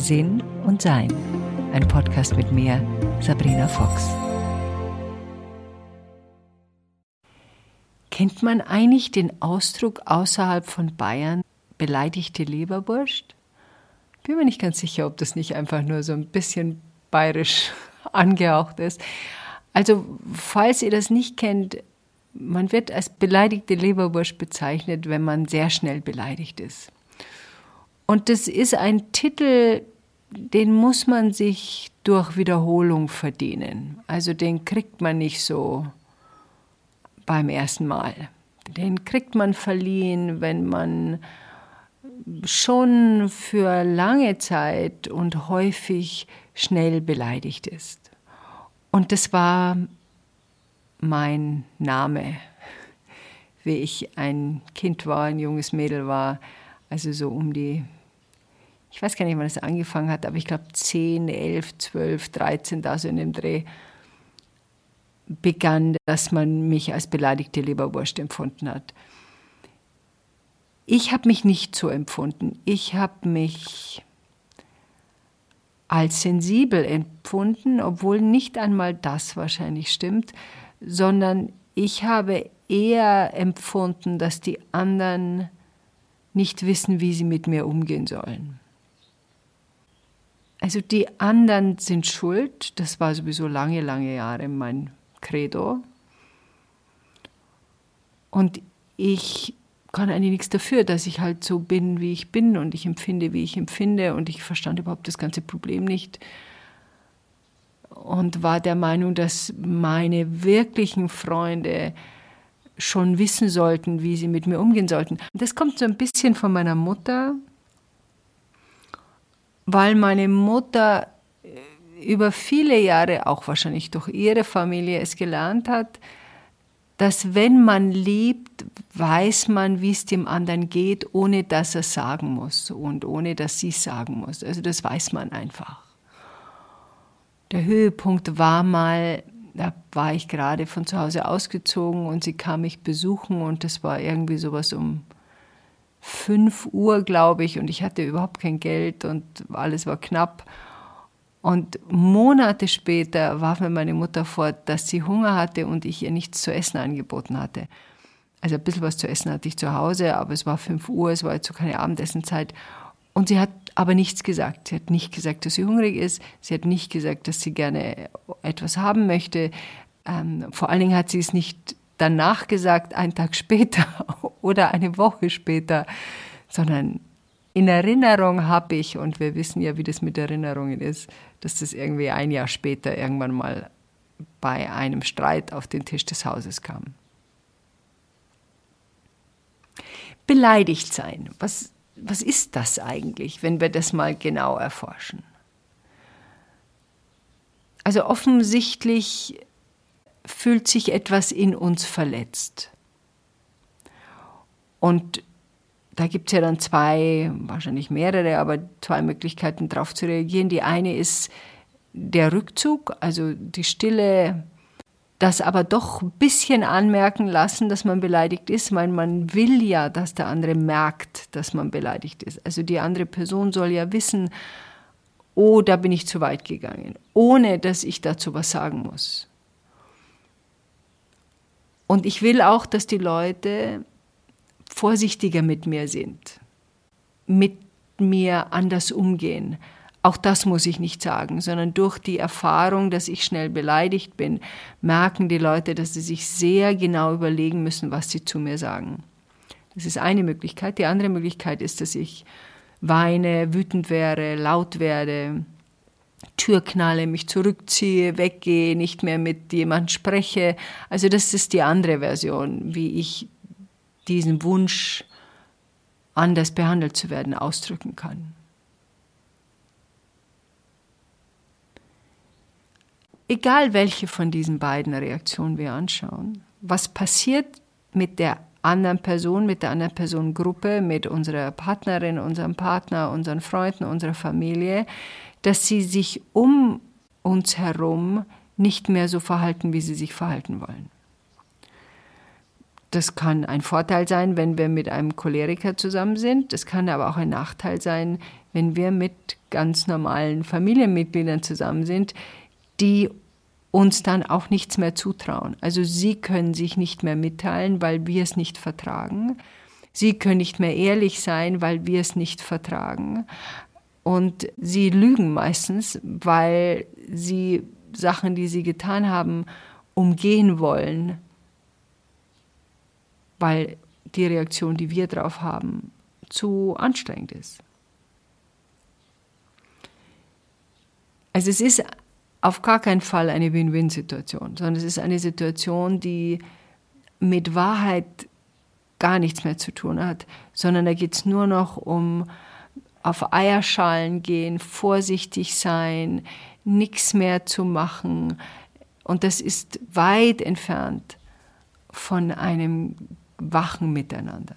Sinn und Sein. Ein Podcast mit mir, Sabrina Fox. Kennt man eigentlich den Ausdruck außerhalb von Bayern beleidigte Leberwurst? Bin mir nicht ganz sicher, ob das nicht einfach nur so ein bisschen bayerisch angehaucht ist. Also, falls ihr das nicht kennt, man wird als beleidigte Leberwurst bezeichnet, wenn man sehr schnell beleidigt ist. Und das ist ein Titel, den muss man sich durch Wiederholung verdienen. Also den kriegt man nicht so beim ersten Mal. Den kriegt man verliehen, wenn man schon für lange Zeit und häufig schnell beleidigt ist. Und das war mein Name, wie ich ein Kind war, ein junges Mädel war, also so um die, ich weiß gar nicht, wann es angefangen hat, aber ich glaube 10, 11, 12, 13, da so in dem Dreh, begann, dass man mich als beleidigte Leberwurst empfunden hat. Ich habe mich nicht so empfunden. Ich habe mich als sensibel empfunden, obwohl nicht einmal das wahrscheinlich stimmt, sondern ich habe eher empfunden, dass die anderen nicht wissen, wie sie mit mir umgehen sollen. Also die anderen sind schuld, das war sowieso lange, lange Jahre mein Credo. Und ich kann eigentlich nichts dafür, dass ich halt so bin, wie ich bin und ich empfinde, wie ich empfinde und ich verstand überhaupt das ganze Problem nicht und war der Meinung, dass meine wirklichen Freunde schon wissen sollten, wie sie mit mir umgehen sollten. Das kommt so ein bisschen von meiner Mutter, weil meine Mutter äh, über viele Jahre, auch wahrscheinlich durch ihre Familie, es gelernt hat, dass wenn man liebt, weiß man, wie es dem anderen geht, ohne dass er sagen muss und ohne dass sie sagen muss. Also das weiß man einfach der Höhepunkt war mal, da war ich gerade von zu Hause ausgezogen und sie kam mich besuchen und das war irgendwie sowas um 5 Uhr, glaube ich, und ich hatte überhaupt kein Geld und alles war knapp. Und Monate später warf mir meine Mutter vor, dass sie Hunger hatte und ich ihr nichts zu essen angeboten hatte. Also ein bisschen was zu essen hatte ich zu Hause, aber es war 5 Uhr, es war jetzt so keine Abendessenzeit. Und sie hat aber nichts gesagt. Sie hat nicht gesagt, dass sie hungrig ist. Sie hat nicht gesagt, dass sie gerne etwas haben möchte. Ähm, vor allen Dingen hat sie es nicht danach gesagt, einen Tag später oder eine Woche später, sondern in Erinnerung habe ich, und wir wissen ja, wie das mit Erinnerungen ist, dass das irgendwie ein Jahr später irgendwann mal bei einem Streit auf den Tisch des Hauses kam. Beleidigt sein. Was was ist das eigentlich, wenn wir das mal genau erforschen? Also offensichtlich fühlt sich etwas in uns verletzt. Und da gibt es ja dann zwei, wahrscheinlich mehrere, aber zwei Möglichkeiten darauf zu reagieren. Die eine ist der Rückzug, also die stille das aber doch ein bisschen anmerken lassen, dass man beleidigt ist, weil man will ja, dass der andere merkt, dass man beleidigt ist. Also die andere Person soll ja wissen, oh, da bin ich zu weit gegangen, ohne dass ich dazu was sagen muss. Und ich will auch, dass die Leute vorsichtiger mit mir sind, mit mir anders umgehen auch das muss ich nicht sagen, sondern durch die Erfahrung, dass ich schnell beleidigt bin, merken die Leute, dass sie sich sehr genau überlegen müssen, was sie zu mir sagen. Das ist eine Möglichkeit. Die andere Möglichkeit ist, dass ich weine, wütend wäre, laut werde, Tür knalle, mich zurückziehe, weggehe, nicht mehr mit jemand spreche. Also das ist die andere Version, wie ich diesen Wunsch, anders behandelt zu werden, ausdrücken kann. egal welche von diesen beiden Reaktionen wir anschauen, was passiert mit der anderen Person, mit der anderen Personengruppe, mit unserer Partnerin, unserem Partner, unseren Freunden, unserer Familie, dass sie sich um uns herum nicht mehr so verhalten, wie sie sich verhalten wollen. Das kann ein Vorteil sein, wenn wir mit einem Choleriker zusammen sind. Das kann aber auch ein Nachteil sein, wenn wir mit ganz normalen Familienmitgliedern zusammen sind, die uns dann auch nichts mehr zutrauen. Also sie können sich nicht mehr mitteilen, weil wir es nicht vertragen. Sie können nicht mehr ehrlich sein, weil wir es nicht vertragen. Und sie lügen meistens, weil sie Sachen, die sie getan haben, umgehen wollen, weil die Reaktion, die wir drauf haben, zu anstrengend ist. Also es ist auf gar keinen Fall eine Win-Win-Situation, sondern es ist eine Situation, die mit Wahrheit gar nichts mehr zu tun hat, sondern da geht es nur noch um auf Eierschalen gehen, vorsichtig sein, nichts mehr zu machen. Und das ist weit entfernt von einem wachen Miteinander.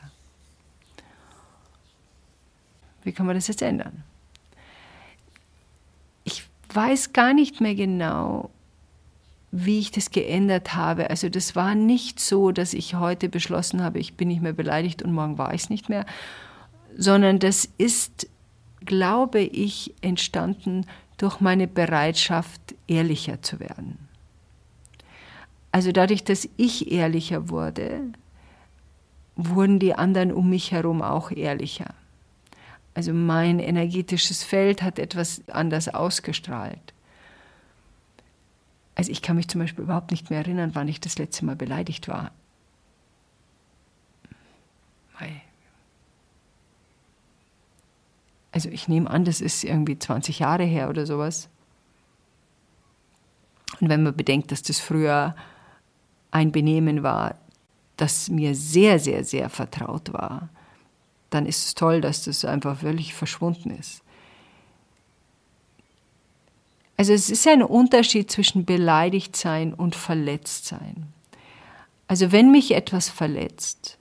Wie kann man das jetzt ändern? Ich weiß gar nicht mehr genau, wie ich das geändert habe. Also das war nicht so, dass ich heute beschlossen habe, ich bin nicht mehr beleidigt und morgen war ich es nicht mehr, sondern das ist, glaube ich, entstanden durch meine Bereitschaft, ehrlicher zu werden. Also dadurch, dass ich ehrlicher wurde, wurden die anderen um mich herum auch ehrlicher. Also mein energetisches Feld hat etwas anders ausgestrahlt. Also ich kann mich zum Beispiel überhaupt nicht mehr erinnern, wann ich das letzte Mal beleidigt war. Also ich nehme an, das ist irgendwie 20 Jahre her oder sowas. Und wenn man bedenkt, dass das früher ein Benehmen war, das mir sehr, sehr, sehr vertraut war, dann ist es toll, dass das einfach völlig verschwunden ist. Also es ist ein Unterschied zwischen beleidigt sein und verletzt sein. Also wenn mich etwas verletzt,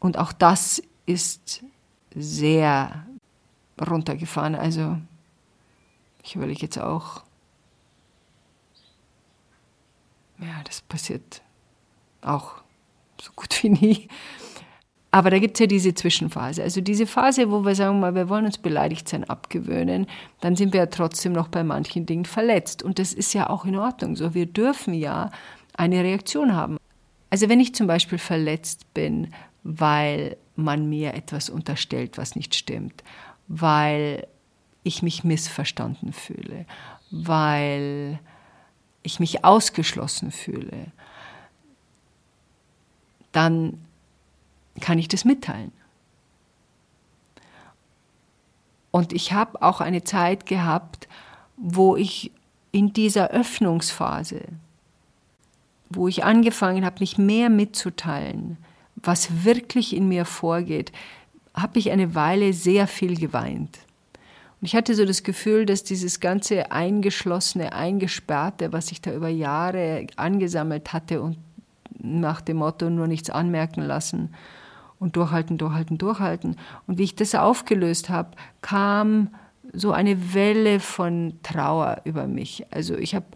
und auch das ist sehr runtergefahren. Also ich überlege jetzt auch, ja, das passiert auch so gut wie nie. Aber da gibt es ja diese Zwischenphase. Also diese Phase, wo wir sagen mal, wir wollen uns beleidigt sein abgewöhnen, dann sind wir ja trotzdem noch bei manchen Dingen verletzt. Und das ist ja auch in Ordnung so. Wir dürfen ja eine Reaktion haben. Also wenn ich zum Beispiel verletzt bin, weil man mir etwas unterstellt, was nicht stimmt, weil ich mich missverstanden fühle, weil ich mich ausgeschlossen fühle, dann kann ich das mitteilen. Und ich habe auch eine Zeit gehabt, wo ich in dieser Öffnungsphase, wo ich angefangen habe, mich mehr mitzuteilen, was wirklich in mir vorgeht, habe ich eine Weile sehr viel geweint. Und ich hatte so das Gefühl, dass dieses ganze eingeschlossene, eingesperrte, was sich da über Jahre angesammelt hatte und nach dem Motto nur nichts anmerken lassen und durchhalten, durchhalten, durchhalten. Und wie ich das aufgelöst habe, kam so eine Welle von Trauer über mich. Also ich habe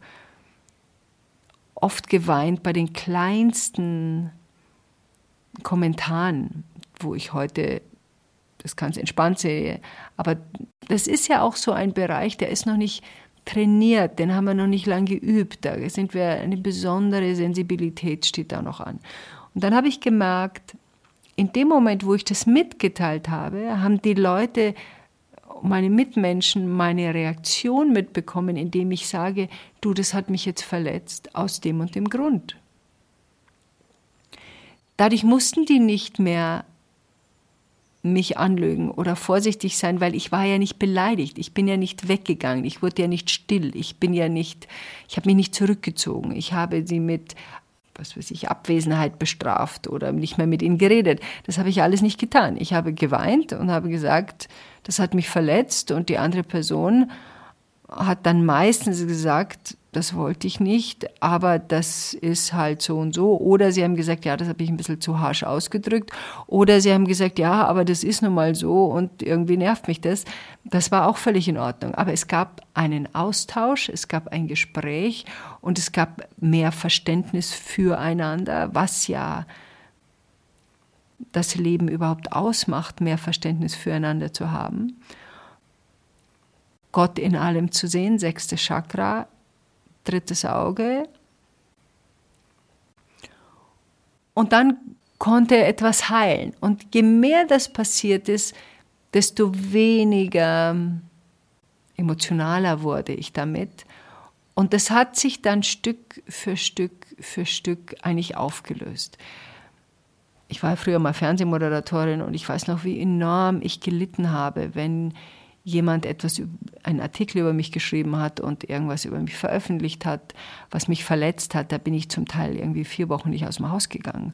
oft geweint bei den kleinsten Kommentaren, wo ich heute das ganz entspannt sehe. Aber das ist ja auch so ein Bereich, der ist noch nicht trainiert, den haben wir noch nicht lange geübt. Da sind wir, eine besondere Sensibilität steht da noch an. Und dann habe ich gemerkt, in dem Moment, wo ich das mitgeteilt habe, haben die Leute, meine Mitmenschen, meine Reaktion mitbekommen, indem ich sage, du, das hat mich jetzt verletzt, aus dem und dem Grund. Dadurch mussten die nicht mehr mich anlügen oder vorsichtig sein, weil ich war ja nicht beleidigt. Ich bin ja nicht weggegangen. Ich wurde ja nicht still. Ich bin ja nicht, ich habe mich nicht zurückgezogen. Ich habe sie mit, was weiß ich, Abwesenheit bestraft oder nicht mehr mit ihnen geredet. Das habe ich alles nicht getan. Ich habe geweint und habe gesagt, das hat mich verletzt und die andere Person hat dann meistens gesagt, das wollte ich nicht, aber das ist halt so und so. Oder sie haben gesagt, ja, das habe ich ein bisschen zu harsch ausgedrückt. Oder sie haben gesagt, ja, aber das ist nun mal so und irgendwie nervt mich das. Das war auch völlig in Ordnung. Aber es gab einen Austausch, es gab ein Gespräch und es gab mehr Verständnis füreinander, was ja das Leben überhaupt ausmacht, mehr Verständnis füreinander zu haben. Gott in allem zu sehen, sechste Chakra, drittes Auge. Und dann konnte er etwas heilen. Und je mehr das passiert ist, desto weniger emotionaler wurde ich damit. Und das hat sich dann Stück für Stück für Stück eigentlich aufgelöst. Ich war früher mal Fernsehmoderatorin und ich weiß noch, wie enorm ich gelitten habe, wenn jemand etwas, einen Artikel über mich geschrieben hat und irgendwas über mich veröffentlicht hat, was mich verletzt hat, da bin ich zum Teil irgendwie vier Wochen nicht aus dem Haus gegangen.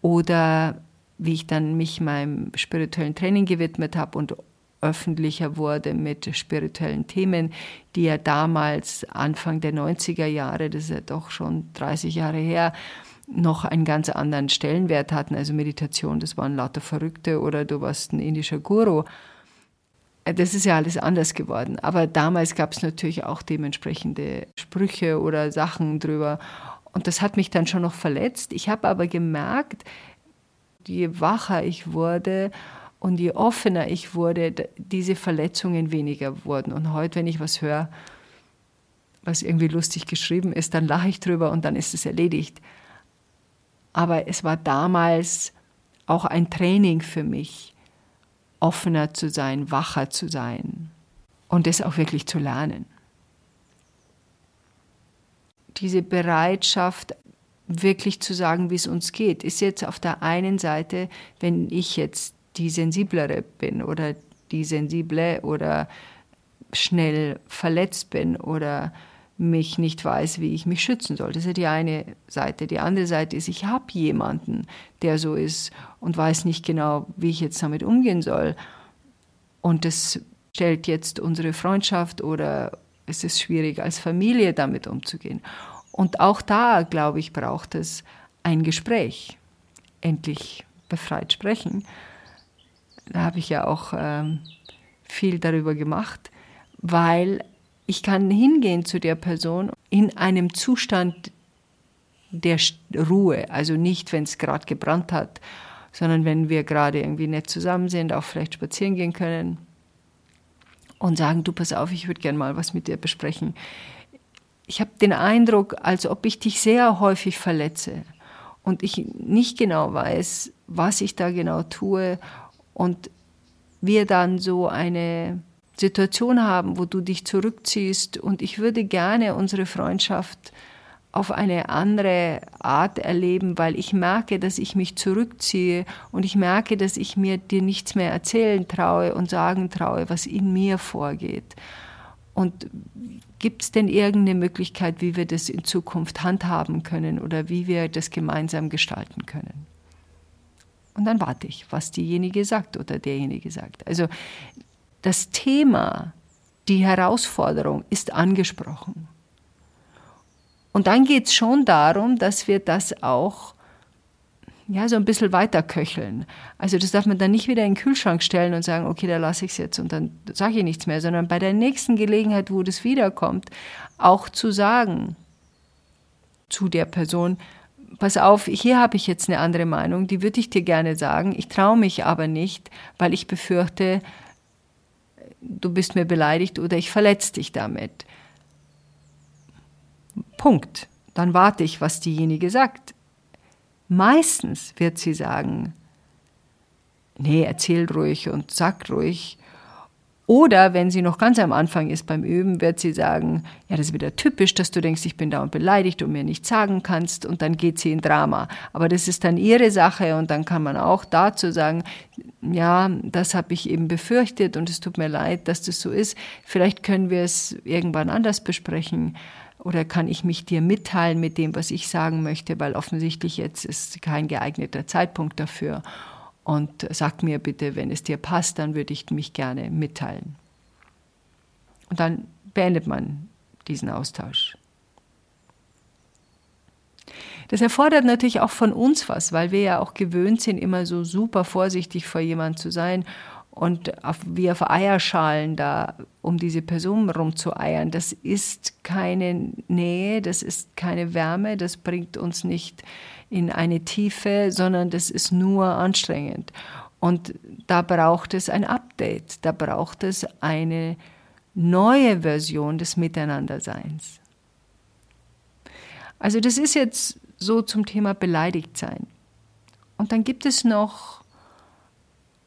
Oder wie ich dann mich meinem spirituellen Training gewidmet habe und öffentlicher wurde mit spirituellen Themen, die ja damals Anfang der 90er Jahre, das ist ja doch schon 30 Jahre her, noch einen ganz anderen Stellenwert hatten. Also Meditation, das waren lauter Verrückte oder du warst ein indischer Guru. Das ist ja alles anders geworden. Aber damals gab es natürlich auch dementsprechende Sprüche oder Sachen drüber. Und das hat mich dann schon noch verletzt. Ich habe aber gemerkt, je wacher ich wurde und je offener ich wurde, diese Verletzungen weniger wurden. Und heute, wenn ich was höre, was irgendwie lustig geschrieben ist, dann lache ich drüber und dann ist es erledigt. Aber es war damals auch ein Training für mich, offener zu sein, wacher zu sein und es auch wirklich zu lernen. Diese Bereitschaft, wirklich zu sagen, wie es uns geht, ist jetzt auf der einen Seite, wenn ich jetzt die sensiblere bin oder die sensible oder schnell verletzt bin oder mich nicht weiß, wie ich mich schützen soll. Das ist ja die eine Seite. Die andere Seite ist, ich habe jemanden, der so ist und weiß nicht genau, wie ich jetzt damit umgehen soll. Und das stellt jetzt unsere Freundschaft oder es ist schwierig, als Familie damit umzugehen. Und auch da, glaube ich, braucht es ein Gespräch. Endlich befreit sprechen. Da habe ich ja auch ähm, viel darüber gemacht, weil ich kann hingehen zu der Person in einem Zustand der Ruhe, also nicht, wenn es gerade gebrannt hat, sondern wenn wir gerade irgendwie nett zusammen sind, auch vielleicht spazieren gehen können und sagen, du pass auf, ich würde gerne mal was mit dir besprechen. Ich habe den Eindruck, als ob ich dich sehr häufig verletze und ich nicht genau weiß, was ich da genau tue und wir dann so eine Situation haben, wo du dich zurückziehst und ich würde gerne unsere Freundschaft auf eine andere Art erleben, weil ich merke, dass ich mich zurückziehe und ich merke, dass ich mir dir nichts mehr erzählen traue und sagen traue, was in mir vorgeht. Und gibt es denn irgendeine Möglichkeit, wie wir das in Zukunft handhaben können oder wie wir das gemeinsam gestalten können? Und dann warte ich, was diejenige sagt oder derjenige sagt. Also das Thema, die Herausforderung ist angesprochen. Und dann geht es schon darum, dass wir das auch ja, so ein bisschen weiter köcheln. Also das darf man dann nicht wieder in den Kühlschrank stellen und sagen, okay, da lasse ich es jetzt und dann sage ich nichts mehr, sondern bei der nächsten Gelegenheit, wo das wiederkommt, auch zu sagen zu der Person, pass auf, hier habe ich jetzt eine andere Meinung, die würde ich dir gerne sagen, ich traue mich aber nicht, weil ich befürchte, du bist mir beleidigt oder ich verletze dich damit. Punkt. Dann warte ich, was diejenige sagt. Meistens wird sie sagen, nee, erzähl ruhig und sag ruhig. Oder wenn sie noch ganz am Anfang ist beim Üben, wird sie sagen, ja, das ist wieder typisch, dass du denkst, ich bin dauernd beleidigt und mir nichts sagen kannst und dann geht sie in Drama. Aber das ist dann ihre Sache und dann kann man auch dazu sagen, ja, das habe ich eben befürchtet und es tut mir leid, dass das so ist. Vielleicht können wir es irgendwann anders besprechen. Oder kann ich mich dir mitteilen mit dem, was ich sagen möchte, weil offensichtlich jetzt ist kein geeigneter Zeitpunkt dafür und sag mir bitte, wenn es dir passt, dann würde ich mich gerne mitteilen. Und dann beendet man diesen Austausch. Das erfordert natürlich auch von uns was, weil wir ja auch gewöhnt sind, immer so super vorsichtig vor jemand zu sein und auf, wie auf Eierschalen da um diese Person rumzueiern. Das ist keine Nähe, das ist keine Wärme, das bringt uns nicht in eine Tiefe, sondern das ist nur anstrengend. Und da braucht es ein Update, da braucht es eine neue Version des Miteinanderseins. Also das ist jetzt so zum Thema beleidigt sein. Und dann gibt es noch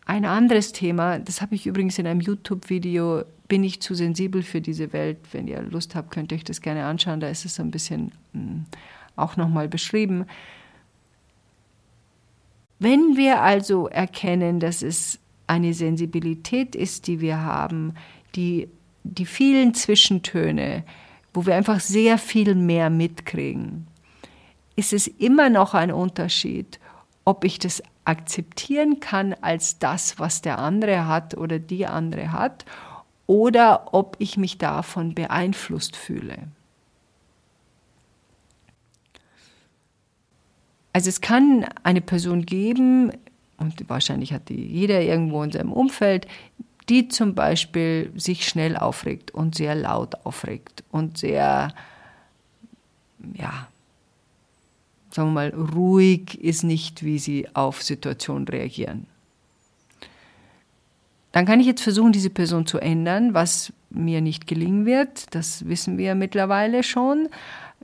ein anderes Thema, das habe ich übrigens in einem YouTube-Video, bin ich zu sensibel für diese Welt. Wenn ihr Lust habt, könnt ihr euch das gerne anschauen, da ist es ein bisschen hm, auch nochmal beschrieben. Wenn wir also erkennen, dass es eine Sensibilität ist, die wir haben, die, die vielen Zwischentöne, wo wir einfach sehr viel mehr mitkriegen, ist es immer noch ein Unterschied, ob ich das akzeptieren kann als das, was der andere hat oder die andere hat, oder ob ich mich davon beeinflusst fühle. Also es kann eine Person geben, und wahrscheinlich hat die jeder irgendwo in seinem Umfeld, die zum Beispiel sich schnell aufregt und sehr laut aufregt und sehr, ja, sagen wir mal, ruhig ist nicht, wie sie auf Situationen reagieren. Dann kann ich jetzt versuchen, diese Person zu ändern, was mir nicht gelingen wird. Das wissen wir mittlerweile schon.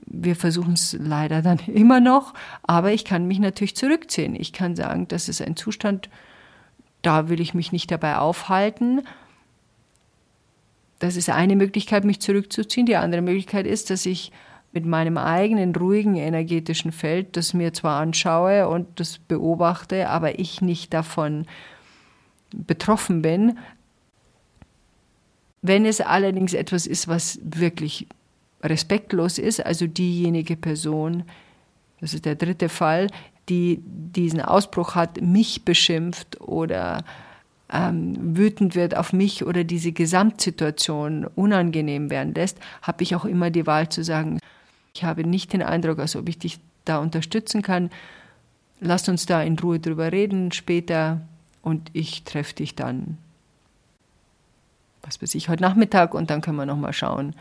Wir versuchen es leider dann immer noch, aber ich kann mich natürlich zurückziehen. Ich kann sagen, das ist ein Zustand, da will ich mich nicht dabei aufhalten. Das ist eine Möglichkeit, mich zurückzuziehen. Die andere Möglichkeit ist, dass ich mit meinem eigenen ruhigen energetischen Feld das mir zwar anschaue und das beobachte, aber ich nicht davon betroffen bin. Wenn es allerdings etwas ist, was wirklich respektlos ist, also diejenige Person, das ist der dritte Fall, die diesen Ausbruch hat, mich beschimpft oder ähm, wütend wird auf mich oder diese Gesamtsituation unangenehm werden lässt, habe ich auch immer die Wahl zu sagen, ich habe nicht den Eindruck, als ob ich dich da unterstützen kann. Lass uns da in Ruhe drüber reden später und ich treffe dich dann, was weiß ich, heute Nachmittag und dann können wir nochmal schauen,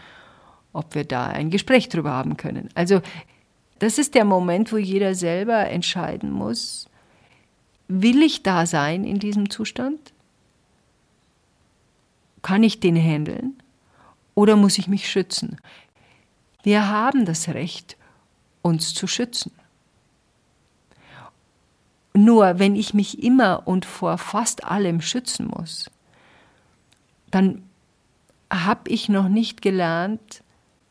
ob wir da ein Gespräch drüber haben können. Also das ist der Moment, wo jeder selber entscheiden muss, will ich da sein in diesem Zustand? Kann ich den handeln? Oder muss ich mich schützen? Wir haben das Recht, uns zu schützen. Nur wenn ich mich immer und vor fast allem schützen muss, dann habe ich noch nicht gelernt,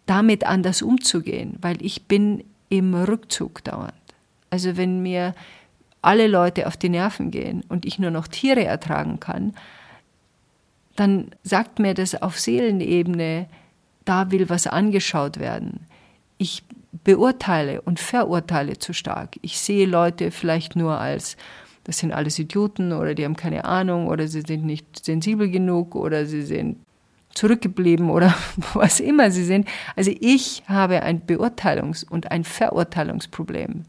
damit anders umzugehen, weil ich bin im Rückzug dauernd. Also wenn mir alle Leute auf die Nerven gehen und ich nur noch Tiere ertragen kann, dann sagt mir das auf Seelenebene, da will was angeschaut werden. Ich beurteile und verurteile zu stark. Ich sehe Leute vielleicht nur als, das sind alles Idioten oder die haben keine Ahnung oder sie sind nicht sensibel genug oder sie sind zurückgeblieben oder was immer sie sind. Also ich habe ein Beurteilungs- und ein Verurteilungsproblem,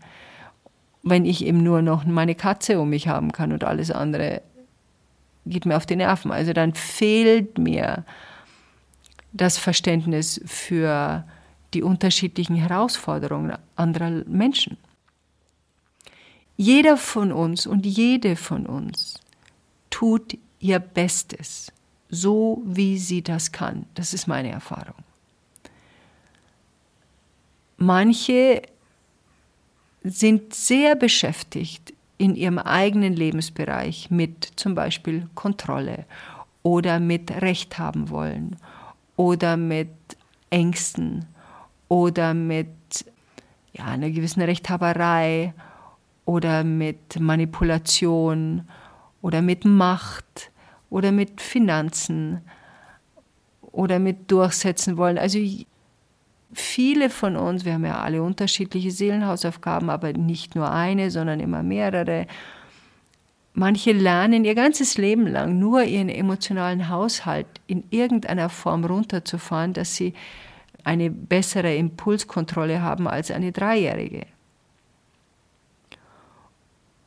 wenn ich eben nur noch meine Katze um mich haben kann und alles andere geht mir auf die Nerven. Also dann fehlt mir das Verständnis für die unterschiedlichen Herausforderungen anderer Menschen. Jeder von uns und jede von uns tut ihr Bestes so wie sie das kann. Das ist meine Erfahrung. Manche sind sehr beschäftigt in ihrem eigenen Lebensbereich mit zum Beispiel Kontrolle oder mit Recht haben wollen oder mit Ängsten oder mit ja, einer gewissen Rechthaberei oder mit Manipulation oder mit Macht oder mit Finanzen oder mit durchsetzen wollen. Also viele von uns, wir haben ja alle unterschiedliche Seelenhausaufgaben, aber nicht nur eine, sondern immer mehrere. Manche lernen ihr ganzes Leben lang nur ihren emotionalen Haushalt in irgendeiner Form runterzufahren, dass sie eine bessere Impulskontrolle haben als eine Dreijährige.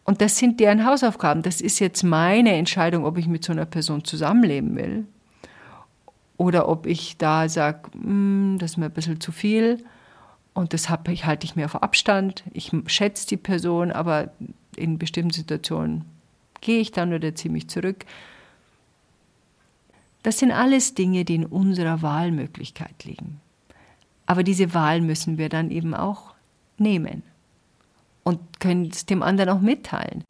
Und das sind deren Hausaufgaben. Das ist jetzt meine Entscheidung, ob ich mit so einer Person zusammenleben will oder ob ich da sage, hm, das ist mir ein bisschen zu viel und das halte ich mir auf Abstand. Ich schätze die Person, aber in bestimmten Situationen gehe ich dann oder ziehe mich zurück. Das sind alles Dinge, die in unserer Wahlmöglichkeit liegen. Aber diese Wahl müssen wir dann eben auch nehmen und können es dem anderen auch mitteilen.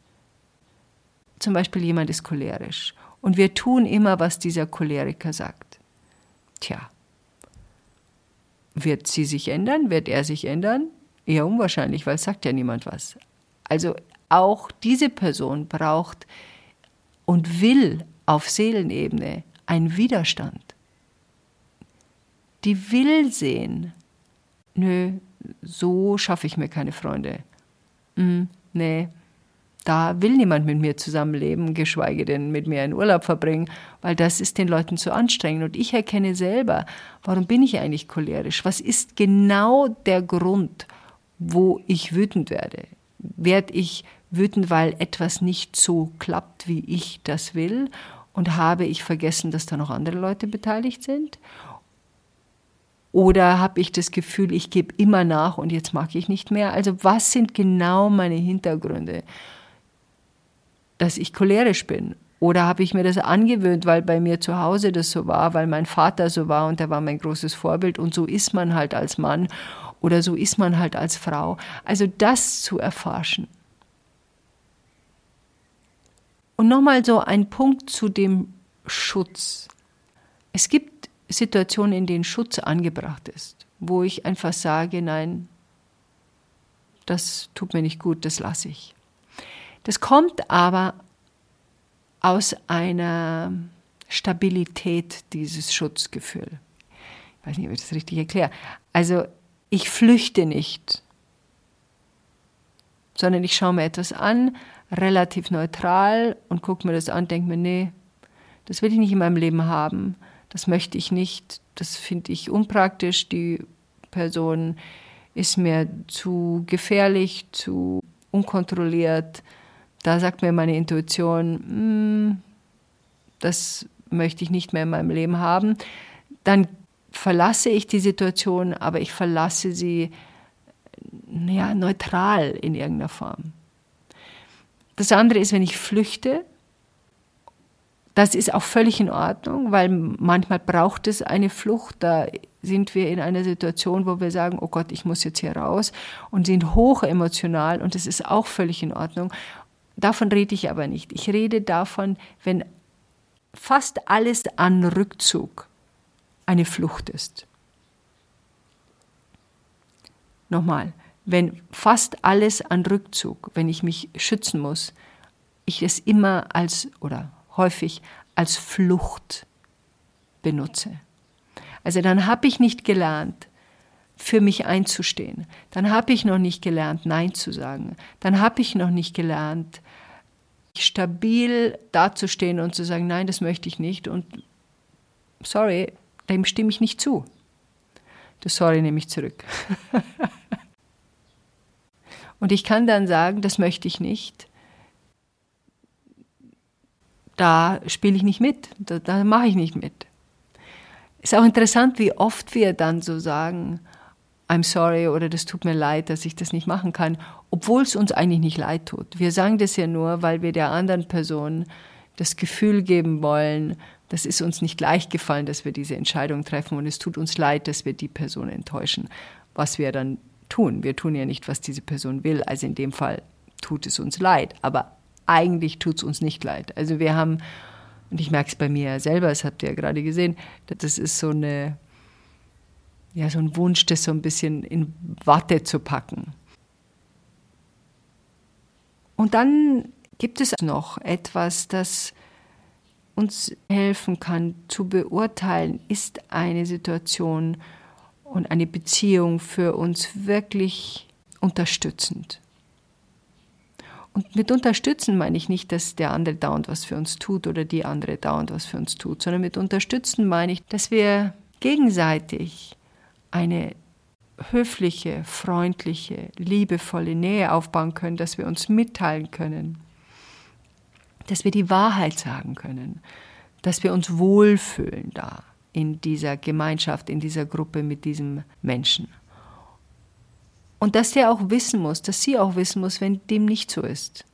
Zum Beispiel jemand ist cholerisch und wir tun immer, was dieser Choleriker sagt. Tja, wird sie sich ändern? Wird er sich ändern? Eher unwahrscheinlich, weil es sagt ja niemand was. Also auch diese Person braucht und will auf Seelenebene einen Widerstand. Die will sehen, nö, so schaffe ich mir keine Freunde. Hm, nee, da will niemand mit mir zusammenleben, geschweige denn mit mir einen Urlaub verbringen, weil das ist den Leuten zu anstrengend. Und ich erkenne selber, warum bin ich eigentlich cholerisch? Was ist genau der Grund, wo ich wütend werde? Werde ich wütend, weil etwas nicht so klappt, wie ich das will? Und habe ich vergessen, dass da noch andere Leute beteiligt sind? Oder habe ich das Gefühl, ich gebe immer nach und jetzt mag ich nicht mehr? Also was sind genau meine Hintergründe, dass ich cholerisch bin? Oder habe ich mir das angewöhnt, weil bei mir zu Hause das so war, weil mein Vater so war und der war mein großes Vorbild und so ist man halt als Mann oder so ist man halt als Frau. Also das zu erforschen. Und nochmal so ein Punkt zu dem Schutz. Es gibt Situationen, in denen Schutz angebracht ist, wo ich einfach sage, nein, das tut mir nicht gut, das lasse ich. Das kommt aber aus einer Stabilität, dieses Schutzgefühl. Ich weiß nicht, ob ich das richtig erkläre. Also ich flüchte nicht, sondern ich schaue mir etwas an, relativ neutral und gucke mir das an, denke mir, nee, das will ich nicht in meinem Leben haben das möchte ich nicht, das finde ich unpraktisch, die Person ist mir zu gefährlich, zu unkontrolliert. Da sagt mir meine Intuition, hm, das möchte ich nicht mehr in meinem Leben haben. Dann verlasse ich die Situation, aber ich verlasse sie ja, neutral in irgendeiner Form. Das andere ist, wenn ich flüchte, das ist auch völlig in Ordnung, weil manchmal braucht es eine Flucht. Da sind wir in einer Situation, wo wir sagen, oh Gott, ich muss jetzt hier raus und sind hoch emotional und das ist auch völlig in Ordnung. Davon rede ich aber nicht. Ich rede davon, wenn fast alles an Rückzug eine Flucht ist. Nochmal, wenn fast alles an Rückzug, wenn ich mich schützen muss, ich es immer als oder häufig als Flucht benutze. Also dann habe ich nicht gelernt, für mich einzustehen. Dann habe ich noch nicht gelernt, Nein zu sagen. Dann habe ich noch nicht gelernt, stabil dazustehen und zu sagen, nein, das möchte ich nicht und sorry, dem stimme ich nicht zu. Das Sorry nehme ich zurück. und ich kann dann sagen, das möchte ich nicht da spiele ich nicht mit, da, da mache ich nicht mit. Ist auch interessant, wie oft wir dann so sagen, I'm sorry oder das tut mir leid, dass ich das nicht machen kann, obwohl es uns eigentlich nicht leid tut. Wir sagen das ja nur, weil wir der anderen Person das Gefühl geben wollen, das ist uns nicht leicht gefallen, dass wir diese Entscheidung treffen und es tut uns leid, dass wir die Person enttäuschen. Was wir dann tun. Wir tun ja nicht, was diese Person will. Also in dem Fall tut es uns leid. Aber eigentlich tut es uns nicht leid. Also wir haben, und ich merke es bei mir selber, das habt ihr ja gerade gesehen, das ist so eine, ja, so ein Wunsch, das so ein bisschen in Watte zu packen. Und dann gibt es noch etwas, das uns helfen kann zu beurteilen, ist eine Situation und eine Beziehung für uns wirklich unterstützend. Und mit unterstützen meine ich nicht, dass der andere dauernd was für uns tut oder die andere dauernd was für uns tut, sondern mit unterstützen meine ich, dass wir gegenseitig eine höfliche, freundliche, liebevolle Nähe aufbauen können, dass wir uns mitteilen können, dass wir die Wahrheit sagen können, dass wir uns wohlfühlen da in dieser Gemeinschaft, in dieser Gruppe mit diesem Menschen. Und dass der auch wissen muss, dass sie auch wissen muss, wenn dem nicht so ist.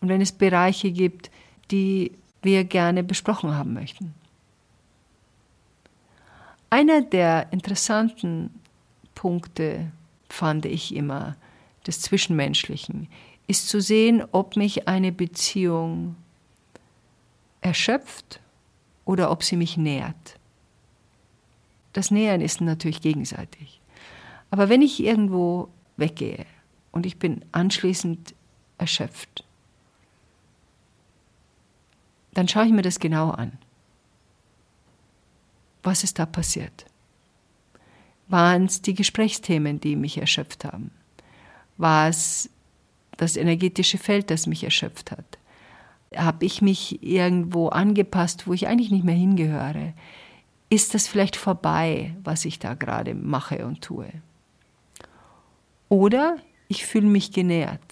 Und wenn es Bereiche gibt, die wir gerne besprochen haben möchten. Einer der interessanten Punkte fand ich immer des Zwischenmenschlichen, ist zu sehen, ob mich eine Beziehung erschöpft oder ob sie mich nährt. Das Nähern ist natürlich gegenseitig. Aber wenn ich irgendwo weggehe und ich bin anschließend erschöpft, dann schaue ich mir das genau an. Was ist da passiert? Waren es die Gesprächsthemen, die mich erschöpft haben? War es das energetische Feld, das mich erschöpft hat? Habe ich mich irgendwo angepasst, wo ich eigentlich nicht mehr hingehöre? Ist das vielleicht vorbei, was ich da gerade mache und tue? Oder ich fühle mich genährt.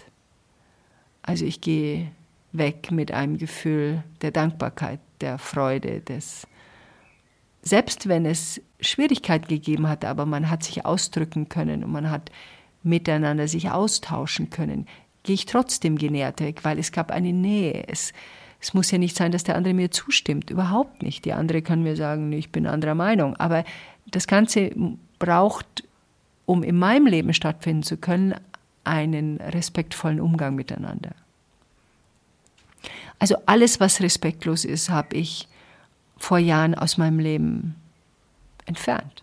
Also ich gehe weg mit einem Gefühl der Dankbarkeit, der Freude, des selbst wenn es Schwierigkeit gegeben hat, aber man hat sich ausdrücken können und man hat miteinander sich austauschen können, gehe ich trotzdem genährt weg, weil es gab eine Nähe. Es, es muss ja nicht sein, dass der andere mir zustimmt, überhaupt nicht. Die andere kann mir sagen, ich bin anderer Meinung. Aber das Ganze braucht, um in meinem Leben stattfinden zu können, einen respektvollen Umgang miteinander. Also alles, was respektlos ist, habe ich vor Jahren aus meinem Leben entfernt.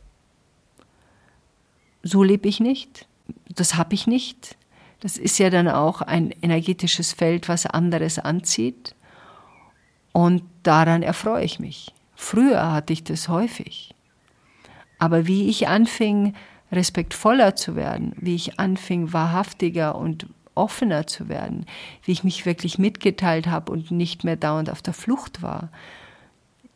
So lebe ich nicht, das habe ich nicht. Das ist ja dann auch ein energetisches Feld, was anderes anzieht. Und daran erfreue ich mich. Früher hatte ich das häufig. Aber wie ich anfing, respektvoller zu werden, wie ich anfing, wahrhaftiger und offener zu werden, wie ich mich wirklich mitgeteilt habe und nicht mehr dauernd auf der Flucht war.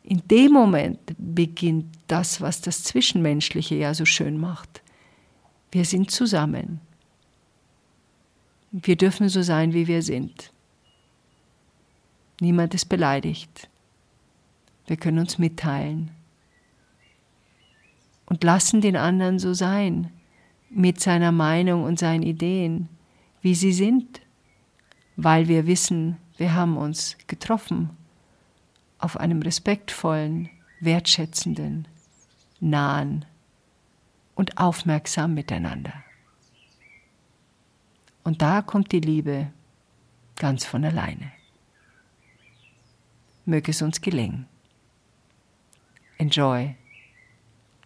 In dem Moment beginnt das, was das Zwischenmenschliche ja so schön macht. Wir sind zusammen. Wir dürfen so sein, wie wir sind. Niemand ist beleidigt. Wir können uns mitteilen und lassen den anderen so sein, mit seiner Meinung und seinen Ideen wie sie sind, weil wir wissen, wir haben uns getroffen auf einem respektvollen, wertschätzenden, nahen und aufmerksam miteinander. Und da kommt die Liebe ganz von alleine. Möge es uns gelingen. Enjoy